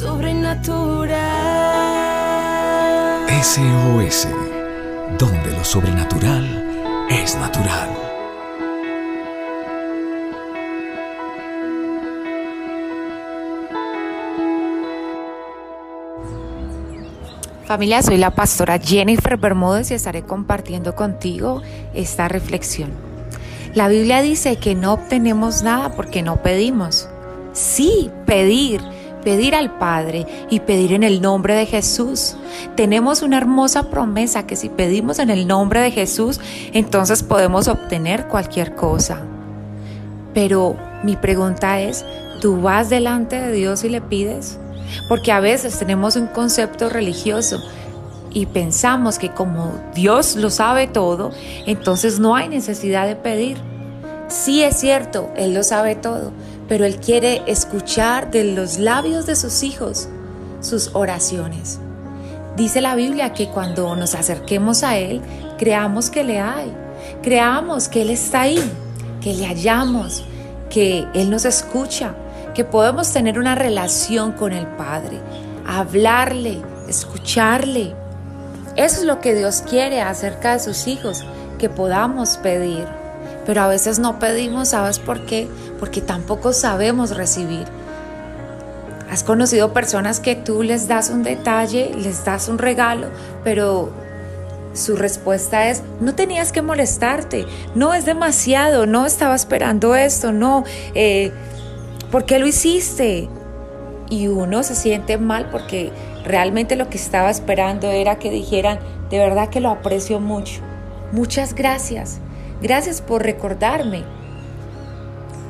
Sobrenatural. SOS, donde lo sobrenatural es natural. Familia, soy la pastora Jennifer Bermúdez y estaré compartiendo contigo esta reflexión. La Biblia dice que no obtenemos nada porque no pedimos. Sí, pedir, pedir al Padre y pedir en el nombre de Jesús. Tenemos una hermosa promesa que si pedimos en el nombre de Jesús, entonces podemos obtener cualquier cosa. Pero mi pregunta es, ¿tú vas delante de Dios y le pides? Porque a veces tenemos un concepto religioso y pensamos que como Dios lo sabe todo, entonces no hay necesidad de pedir. Sí es cierto, Él lo sabe todo, pero Él quiere escuchar de los labios de sus hijos sus oraciones. Dice la Biblia que cuando nos acerquemos a Él, creamos que le hay, creamos que Él está ahí, que le hallamos, que Él nos escucha, que podemos tener una relación con el Padre, hablarle, escucharle. Eso es lo que Dios quiere acerca de sus hijos, que podamos pedir. Pero a veces no pedimos, ¿sabes por qué? Porque tampoco sabemos recibir. Has conocido personas que tú les das un detalle, les das un regalo, pero su respuesta es, no tenías que molestarte, no es demasiado, no estaba esperando esto, no, eh, ¿por qué lo hiciste? Y uno se siente mal porque realmente lo que estaba esperando era que dijeran, de verdad que lo aprecio mucho, muchas gracias, gracias por recordarme.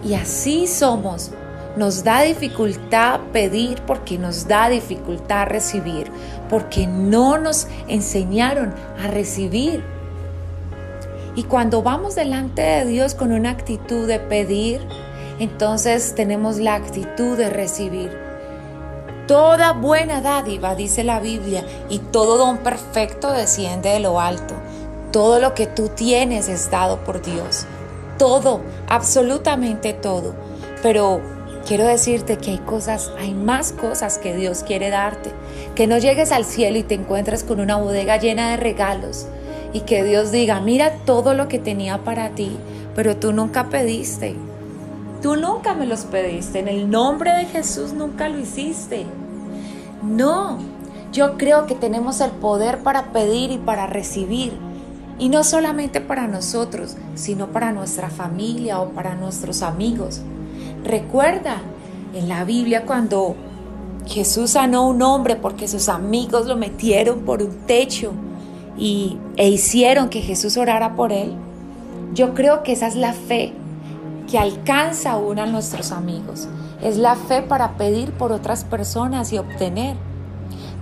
Y así somos. Nos da dificultad pedir porque nos da dificultad recibir, porque no nos enseñaron a recibir. Y cuando vamos delante de Dios con una actitud de pedir, entonces tenemos la actitud de recibir. Toda buena dádiva, dice la Biblia, y todo don perfecto desciende de lo alto. Todo lo que tú tienes es dado por Dios. Todo, absolutamente todo. Pero quiero decirte que hay cosas, hay más cosas que Dios quiere darte. Que no llegues al cielo y te encuentres con una bodega llena de regalos y que Dios diga, mira todo lo que tenía para ti, pero tú nunca pediste. Tú nunca me los pediste. En el nombre de Jesús nunca lo hiciste. No, yo creo que tenemos el poder para pedir y para recibir. Y no solamente para nosotros, sino para nuestra familia o para nuestros amigos. Recuerda en la Biblia cuando Jesús sanó a un hombre porque sus amigos lo metieron por un techo y, e hicieron que Jesús orara por él. Yo creo que esa es la fe que alcanza aún a nuestros amigos. Es la fe para pedir por otras personas y obtener.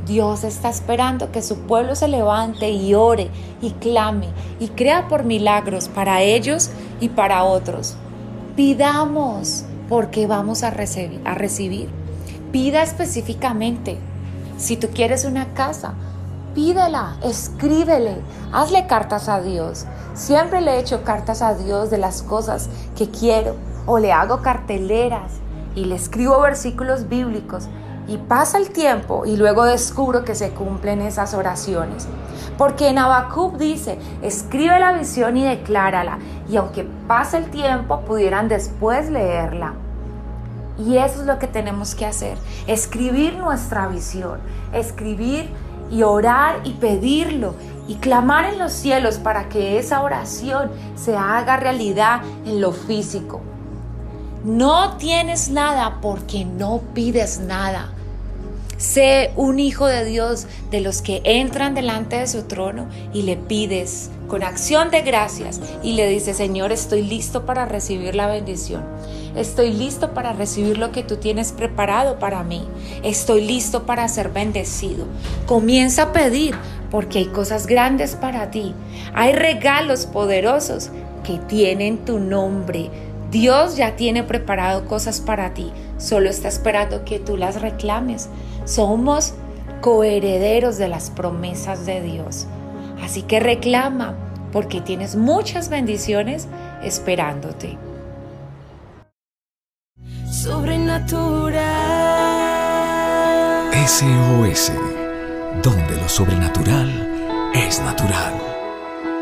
Dios está esperando que su pueblo se levante y ore y clame y crea por milagros para ellos y para otros. Pidamos porque vamos a recibir. Pida específicamente. Si tú quieres una casa, pídela, escríbele, hazle cartas a Dios. Siempre le he hecho cartas a Dios de las cosas que quiero o le hago carteleras y le escribo versículos bíblicos y pasa el tiempo y luego descubro que se cumplen esas oraciones. Porque en Habacuc dice, escribe la visión y declárala y aunque pase el tiempo pudieran después leerla. Y eso es lo que tenemos que hacer, escribir nuestra visión, escribir y orar y pedirlo y clamar en los cielos para que esa oración se haga realidad en lo físico. No tienes nada porque no pides nada. Sé un hijo de Dios de los que entran delante de su trono y le pides con acción de gracias y le dices, Señor, estoy listo para recibir la bendición. Estoy listo para recibir lo que tú tienes preparado para mí. Estoy listo para ser bendecido. Comienza a pedir porque hay cosas grandes para ti. Hay regalos poderosos que tienen tu nombre. Dios ya tiene preparado cosas para ti. Solo está esperando que tú las reclames. Somos coherederos de las promesas de Dios. Así que reclama porque tienes muchas bendiciones esperándote. Sobrenatural. SOS, donde lo sobrenatural es natural.